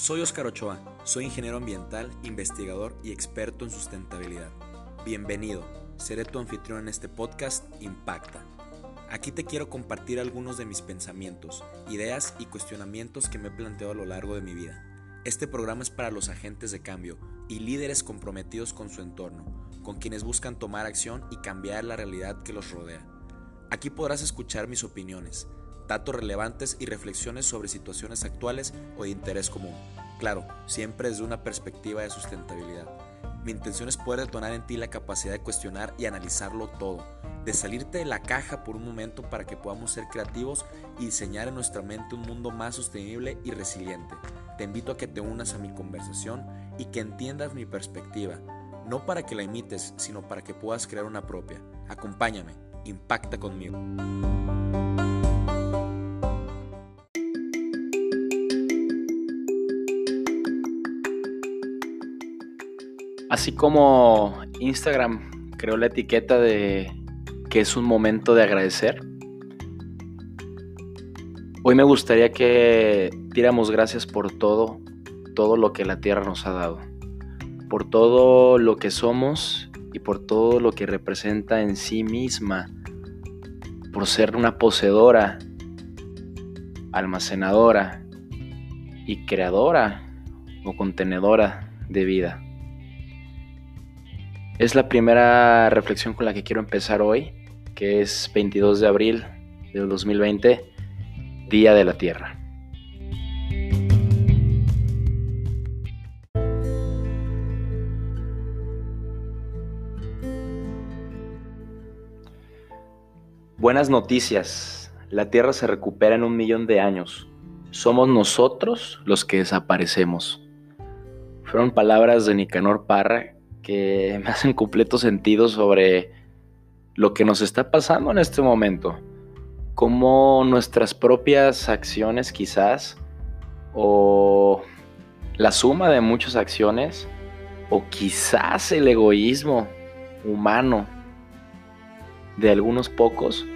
Soy Oscar Ochoa, soy ingeniero ambiental, investigador y experto en sustentabilidad. Bienvenido, seré tu anfitrión en este podcast Impacta. Aquí te quiero compartir algunos de mis pensamientos, ideas y cuestionamientos que me he planteado a lo largo de mi vida. Este programa es para los agentes de cambio y líderes comprometidos con su entorno, con quienes buscan tomar acción y cambiar la realidad que los rodea. Aquí podrás escuchar mis opiniones, datos relevantes y reflexiones sobre situaciones actuales o de interés común. Claro, siempre desde una perspectiva de sustentabilidad. Mi intención es poder detonar en ti la capacidad de cuestionar y analizarlo todo, de salirte de la caja por un momento para que podamos ser creativos y diseñar en nuestra mente un mundo más sostenible y resiliente. Te invito a que te unas a mi conversación y que entiendas mi perspectiva, no para que la imites, sino para que puedas crear una propia. Acompáñame, impacta conmigo. Así como Instagram creó la etiqueta de que es un momento de agradecer, hoy me gustaría que diéramos gracias por todo, todo lo que la tierra nos ha dado, por todo lo que somos y por todo lo que representa en sí misma, por ser una poseedora, almacenadora y creadora o contenedora de vida. Es la primera reflexión con la que quiero empezar hoy, que es 22 de abril del 2020, Día de la Tierra. Buenas noticias. La Tierra se recupera en un millón de años. Somos nosotros los que desaparecemos. Fueron palabras de Nicanor Parra que me hacen completo sentido sobre lo que nos está pasando en este momento. Cómo nuestras propias acciones quizás, o la suma de muchas acciones, o quizás el egoísmo humano de algunos pocos,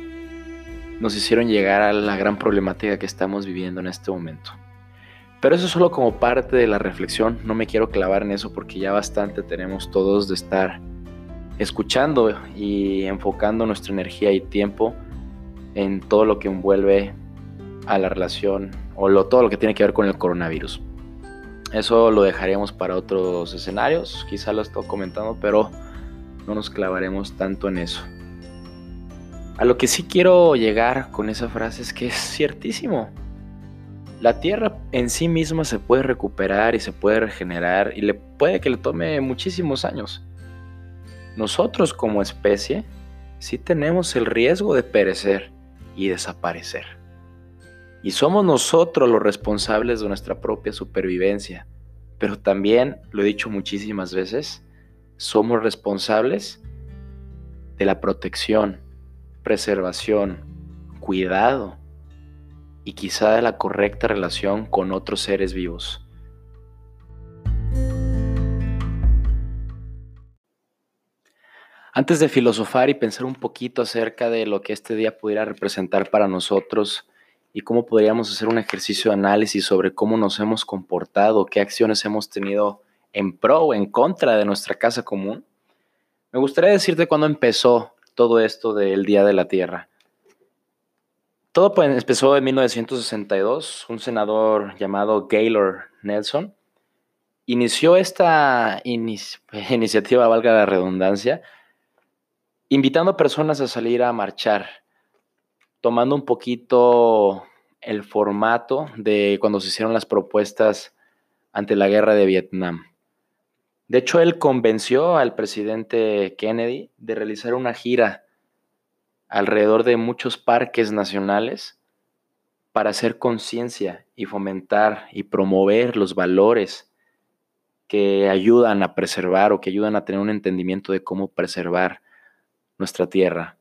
nos hicieron llegar a la gran problemática que estamos viviendo en este momento. Pero eso es solo como parte de la reflexión, no me quiero clavar en eso porque ya bastante tenemos todos de estar escuchando y enfocando nuestra energía y tiempo en todo lo que envuelve a la relación o lo, todo lo que tiene que ver con el coronavirus. Eso lo dejaremos para otros escenarios, quizá lo estoy comentando, pero no nos clavaremos tanto en eso. A lo que sí quiero llegar con esa frase es que es ciertísimo. La tierra en sí misma se puede recuperar y se puede regenerar y le puede que le tome muchísimos años. Nosotros como especie sí tenemos el riesgo de perecer y desaparecer. Y somos nosotros los responsables de nuestra propia supervivencia. Pero también, lo he dicho muchísimas veces, somos responsables de la protección, preservación, cuidado y quizá de la correcta relación con otros seres vivos. Antes de filosofar y pensar un poquito acerca de lo que este día pudiera representar para nosotros y cómo podríamos hacer un ejercicio de análisis sobre cómo nos hemos comportado, qué acciones hemos tenido en pro o en contra de nuestra casa común, me gustaría decirte cuándo empezó todo esto del Día de la Tierra. Todo pues, empezó en 1962. Un senador llamado Gaylord Nelson inició esta iniciativa, valga la redundancia, invitando a personas a salir a marchar, tomando un poquito el formato de cuando se hicieron las propuestas ante la guerra de Vietnam. De hecho, él convenció al presidente Kennedy de realizar una gira alrededor de muchos parques nacionales para hacer conciencia y fomentar y promover los valores que ayudan a preservar o que ayudan a tener un entendimiento de cómo preservar nuestra tierra.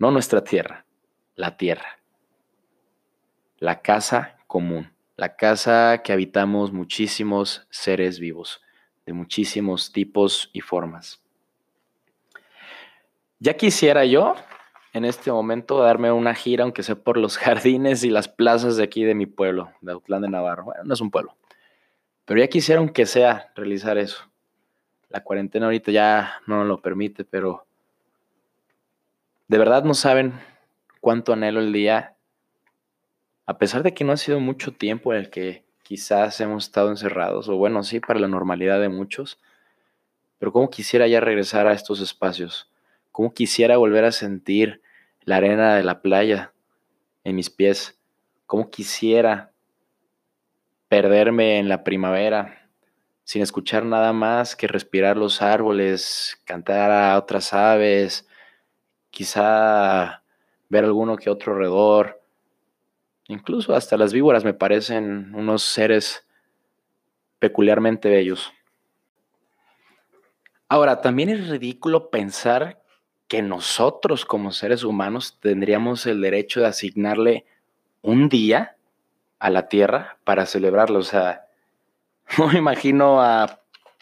No nuestra tierra, la tierra. La casa común, la casa que habitamos muchísimos seres vivos, de muchísimos tipos y formas. Ya quisiera yo en este momento darme una gira, aunque sea por los jardines y las plazas de aquí de mi pueblo, de Autlán de Navarro. Bueno, no es un pueblo. Pero ya quisieron que sea realizar eso. La cuarentena ahorita ya no lo permite, pero de verdad no saben cuánto anhelo el día, a pesar de que no ha sido mucho tiempo en el que quizás hemos estado encerrados, o bueno, sí, para la normalidad de muchos, pero cómo quisiera ya regresar a estos espacios, cómo quisiera volver a sentir la arena de la playa en mis pies, cómo quisiera perderme en la primavera sin escuchar nada más que respirar los árboles, cantar a otras aves, quizá ver alguno que otro redor. Incluso hasta las víboras me parecen unos seres peculiarmente bellos. Ahora, también es ridículo pensar que nosotros como seres humanos tendríamos el derecho de asignarle un día a la Tierra para celebrarlo. O sea, no me imagino a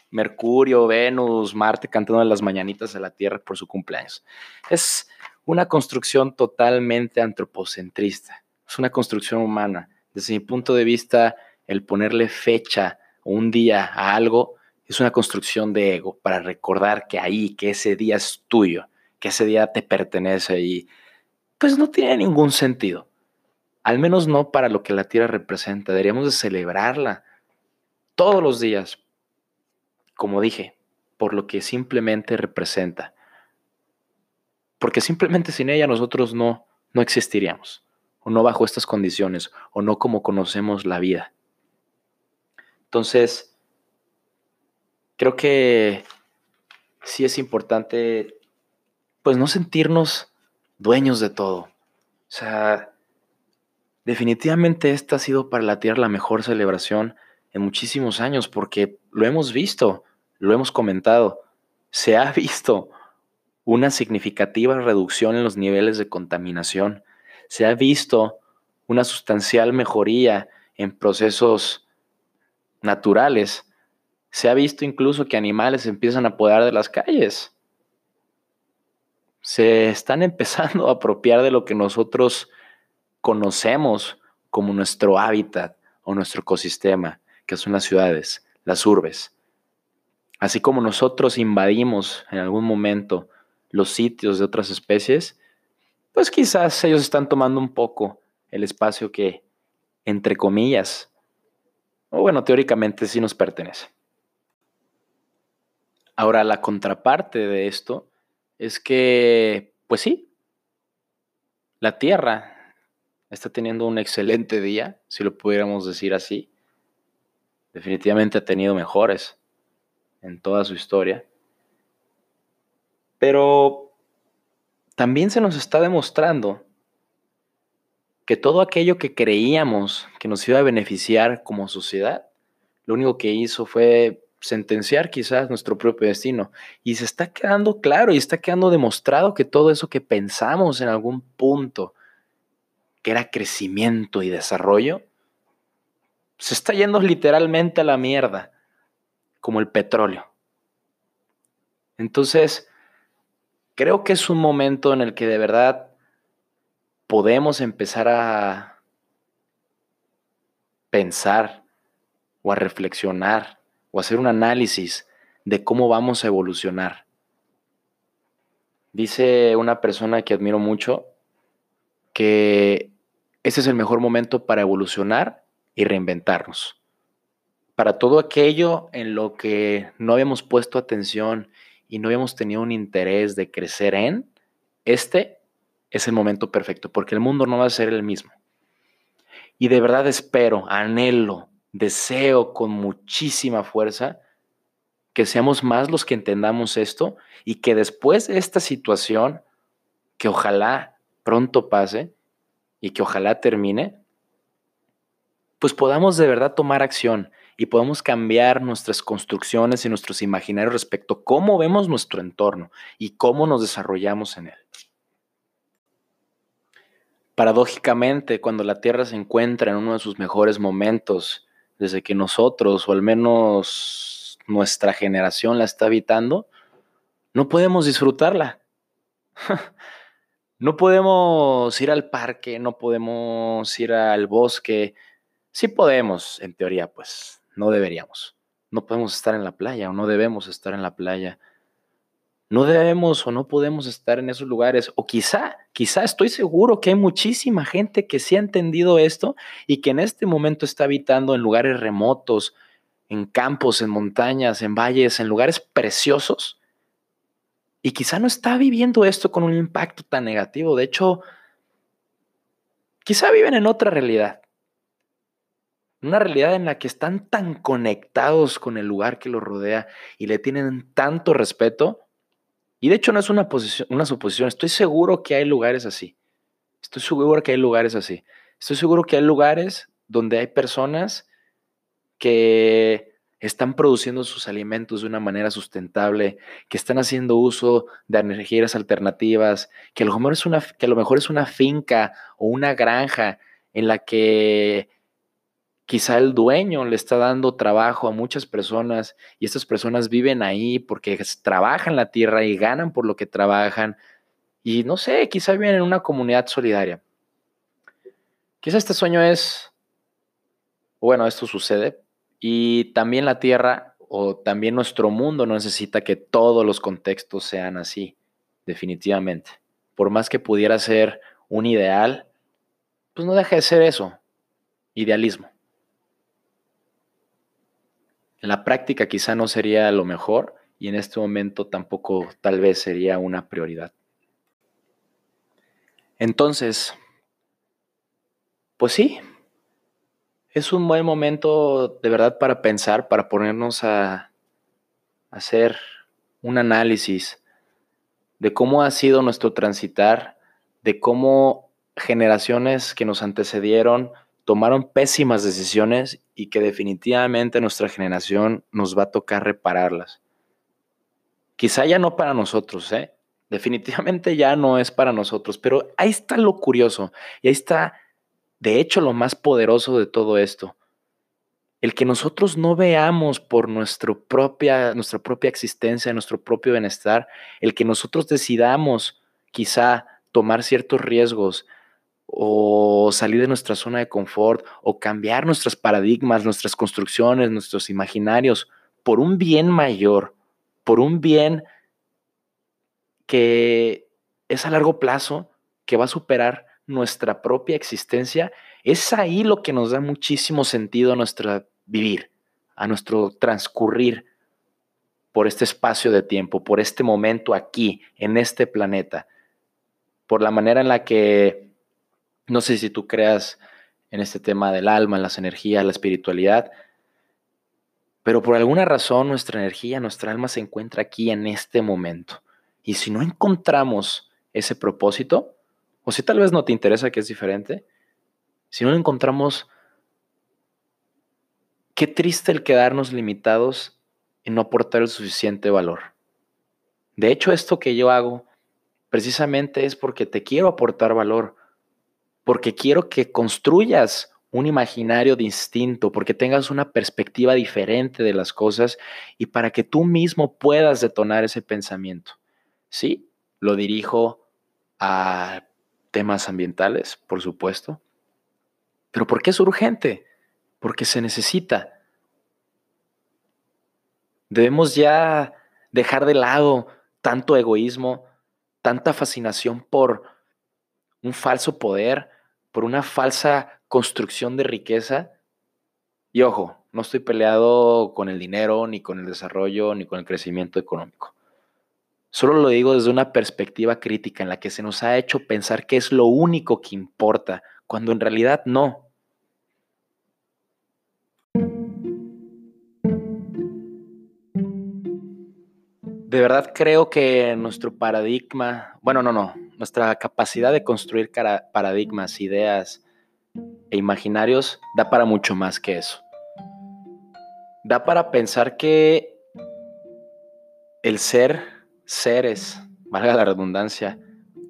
Mercurio, Venus, Marte cantando las mañanitas a la Tierra por su cumpleaños. Es una construcción totalmente antropocentrista, es una construcción humana. Desde mi punto de vista, el ponerle fecha o un día a algo es una construcción de ego para recordar que ahí, que ese día es tuyo, que ese día te pertenece y pues no tiene ningún sentido. Al menos no para lo que la Tierra representa. Deberíamos de celebrarla todos los días, como dije, por lo que simplemente representa. Porque simplemente sin ella nosotros no, no existiríamos, o no bajo estas condiciones, o no como conocemos la vida. Entonces, creo que sí es importante, pues no sentirnos dueños de todo. O sea, definitivamente esta ha sido para la Tierra la mejor celebración en muchísimos años, porque lo hemos visto, lo hemos comentado, se ha visto una significativa reducción en los niveles de contaminación, se ha visto una sustancial mejoría en procesos naturales, se ha visto incluso que animales empiezan a apoderar de las calles. Se están empezando a apropiar de lo que nosotros conocemos como nuestro hábitat o nuestro ecosistema que son las ciudades, las urbes. Así como nosotros invadimos en algún momento los sitios de otras especies, pues quizás ellos están tomando un poco el espacio que, entre comillas, o bueno, teóricamente sí nos pertenece. Ahora, la contraparte de esto es que, pues sí, la Tierra está teniendo un excelente día, si lo pudiéramos decir así, definitivamente ha tenido mejores en toda su historia. Pero también se nos está demostrando que todo aquello que creíamos que nos iba a beneficiar como sociedad, lo único que hizo fue sentenciar quizás nuestro propio destino. Y se está quedando claro y está quedando demostrado que todo eso que pensamos en algún punto, que era crecimiento y desarrollo, se está yendo literalmente a la mierda, como el petróleo. Entonces, creo que es un momento en el que de verdad podemos empezar a pensar o a reflexionar o hacer un análisis de cómo vamos a evolucionar. Dice una persona que admiro mucho que ese es el mejor momento para evolucionar y reinventarnos. Para todo aquello en lo que no habíamos puesto atención y no habíamos tenido un interés de crecer en, este es el momento perfecto, porque el mundo no va a ser el mismo. Y de verdad espero, anhelo, deseo con muchísima fuerza que seamos más los que entendamos esto y que después de esta situación, que ojalá pronto pase y que ojalá termine, pues podamos de verdad tomar acción y podamos cambiar nuestras construcciones y nuestros imaginarios respecto a cómo vemos nuestro entorno y cómo nos desarrollamos en él. Paradójicamente, cuando la Tierra se encuentra en uno de sus mejores momentos, desde que nosotros, o al menos nuestra generación, la está habitando, no podemos disfrutarla. no podemos ir al parque, no podemos ir al bosque, Sí podemos, en teoría, pues no deberíamos. No podemos estar en la playa o no debemos estar en la playa. No debemos o no podemos estar en esos lugares. O quizá, quizá estoy seguro que hay muchísima gente que sí ha entendido esto y que en este momento está habitando en lugares remotos, en campos, en montañas, en valles, en lugares preciosos. Y quizá no está viviendo esto con un impacto tan negativo. De hecho, quizá viven en otra realidad. Una realidad en la que están tan conectados con el lugar que los rodea y le tienen tanto respeto. Y de hecho no es una, posición, una suposición, estoy seguro que hay lugares así. Estoy seguro que hay lugares así. Estoy seguro que hay lugares donde hay personas que están produciendo sus alimentos de una manera sustentable, que están haciendo uso de energías alternativas, que a lo mejor es una, que a lo mejor es una finca o una granja en la que Quizá el dueño le está dando trabajo a muchas personas y estas personas viven ahí porque trabajan la tierra y ganan por lo que trabajan. Y no sé, quizá viven en una comunidad solidaria. Quizá este sueño es, bueno, esto sucede y también la tierra o también nuestro mundo no necesita que todos los contextos sean así, definitivamente. Por más que pudiera ser un ideal, pues no deja de ser eso, idealismo. En la práctica quizá no sería lo mejor y en este momento tampoco tal vez sería una prioridad. Entonces, pues sí, es un buen momento de verdad para pensar, para ponernos a hacer un análisis de cómo ha sido nuestro transitar, de cómo generaciones que nos antecedieron tomaron pésimas decisiones y que definitivamente nuestra generación nos va a tocar repararlas. Quizá ya no para nosotros, ¿eh? Definitivamente ya no es para nosotros, pero ahí está lo curioso y ahí está, de hecho, lo más poderoso de todo esto. El que nosotros no veamos por nuestro propia, nuestra propia existencia, nuestro propio bienestar, el que nosotros decidamos quizá tomar ciertos riesgos, o salir de nuestra zona de confort o cambiar nuestros paradigmas, nuestras construcciones, nuestros imaginarios por un bien mayor, por un bien que es a largo plazo, que va a superar nuestra propia existencia, es ahí lo que nos da muchísimo sentido a nuestro vivir, a nuestro transcurrir por este espacio de tiempo, por este momento aquí, en este planeta, por la manera en la que no sé si tú creas en este tema del alma, las energías, la espiritualidad, pero por alguna razón nuestra energía, nuestra alma se encuentra aquí en este momento. Y si no encontramos ese propósito, o si tal vez no te interesa que es diferente, si no encontramos, qué triste el quedarnos limitados en no aportar el suficiente valor. De hecho, esto que yo hago precisamente es porque te quiero aportar valor, porque quiero que construyas un imaginario distinto, porque tengas una perspectiva diferente de las cosas y para que tú mismo puedas detonar ese pensamiento. Sí, lo dirijo a temas ambientales, por supuesto. Pero ¿por qué es urgente? Porque se necesita. Debemos ya dejar de lado tanto egoísmo, tanta fascinación por un falso poder, por una falsa construcción de riqueza. Y ojo, no estoy peleado con el dinero, ni con el desarrollo, ni con el crecimiento económico. Solo lo digo desde una perspectiva crítica en la que se nos ha hecho pensar que es lo único que importa, cuando en realidad no. De verdad creo que nuestro paradigma, bueno, no, no, nuestra capacidad de construir paradigmas, ideas e imaginarios da para mucho más que eso. Da para pensar que el ser seres, valga la redundancia,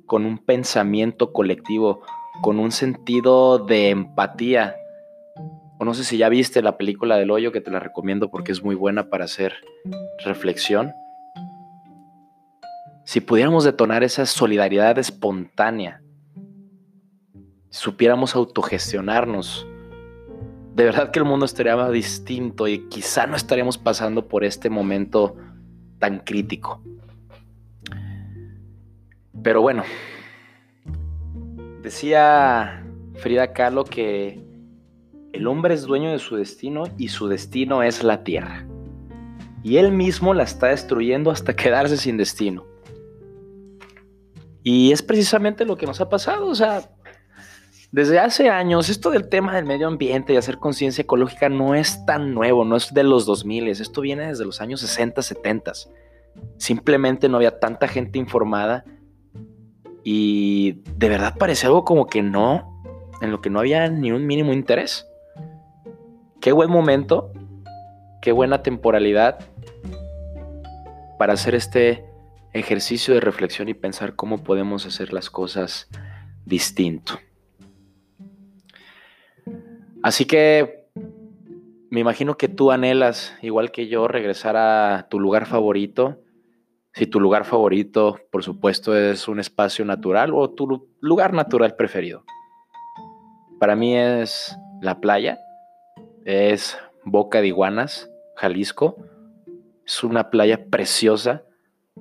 con un pensamiento colectivo, con un sentido de empatía. O no sé si ya viste la película del hoyo, que te la recomiendo porque es muy buena para hacer reflexión si pudiéramos detonar esa solidaridad espontánea, supiéramos autogestionarnos, de verdad que el mundo estaría distinto y quizá no estaríamos pasando por este momento tan crítico. Pero bueno, decía Frida Kahlo que el hombre es dueño de su destino y su destino es la tierra. Y él mismo la está destruyendo hasta quedarse sin destino. Y es precisamente lo que nos ha pasado. O sea, desde hace años, esto del tema del medio ambiente y hacer conciencia ecológica no es tan nuevo, no es de los 2000, esto viene desde los años 60, 70. Simplemente no había tanta gente informada y de verdad parece algo como que no, en lo que no había ni un mínimo interés. Qué buen momento, qué buena temporalidad para hacer este ejercicio de reflexión y pensar cómo podemos hacer las cosas distinto. Así que me imagino que tú anhelas, igual que yo, regresar a tu lugar favorito. Si tu lugar favorito, por supuesto, es un espacio natural o tu lugar natural preferido. Para mí es la playa, es Boca de Iguanas, Jalisco. Es una playa preciosa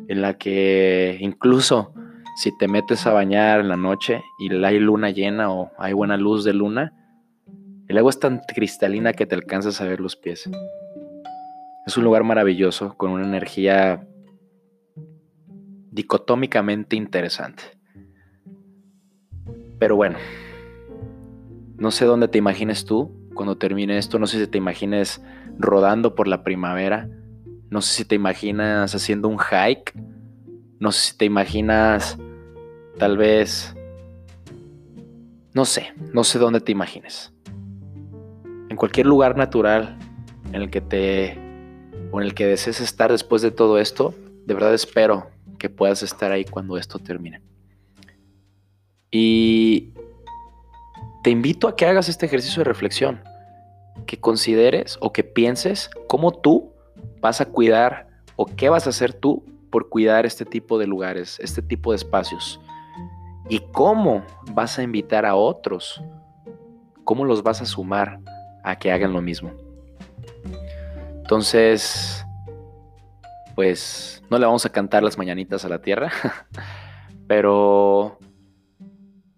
en la que incluso si te metes a bañar en la noche y hay luna llena o hay buena luz de luna, el agua es tan cristalina que te alcanzas a ver los pies. Es un lugar maravilloso con una energía dicotómicamente interesante. Pero bueno, no sé dónde te imagines tú cuando termine esto, no sé si te imagines rodando por la primavera, no sé si te imaginas haciendo un hike, no sé si te imaginas tal vez, no sé, no sé dónde te imagines en cualquier lugar natural en el que te o en el que desees estar después de todo esto, de verdad espero que puedas estar ahí cuando esto termine. Y te invito a que hagas este ejercicio de reflexión, que consideres o que pienses cómo tú vas a cuidar o qué vas a hacer tú por cuidar este tipo de lugares, este tipo de espacios. Y cómo vas a invitar a otros, cómo los vas a sumar a que hagan lo mismo. Entonces, pues no le vamos a cantar las mañanitas a la tierra, pero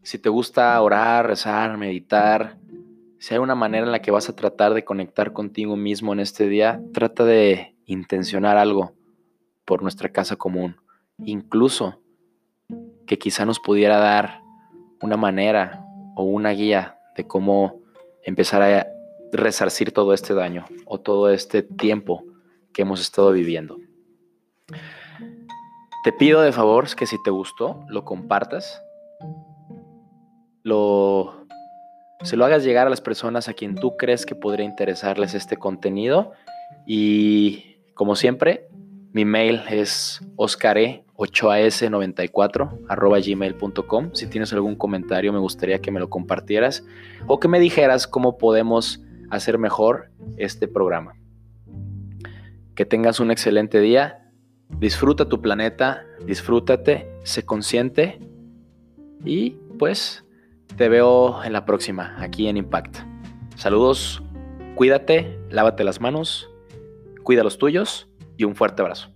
si te gusta orar, rezar, meditar, si hay una manera en la que vas a tratar de conectar contigo mismo en este día, trata de intencionar algo por nuestra casa común, incluso que quizá nos pudiera dar una manera o una guía de cómo empezar a resarcir todo este daño o todo este tiempo que hemos estado viviendo. Te pido de favor que si te gustó, lo compartas, lo, se lo hagas llegar a las personas a quien tú crees que podría interesarles este contenido y como siempre, mi mail es oscare8as94 arroba gmail.com. Si tienes algún comentario, me gustaría que me lo compartieras o que me dijeras cómo podemos hacer mejor este programa. Que tengas un excelente día, disfruta tu planeta, disfrútate, sé consciente y pues te veo en la próxima, aquí en Impact. Saludos, cuídate, lávate las manos, cuida los tuyos y un fuerte abrazo.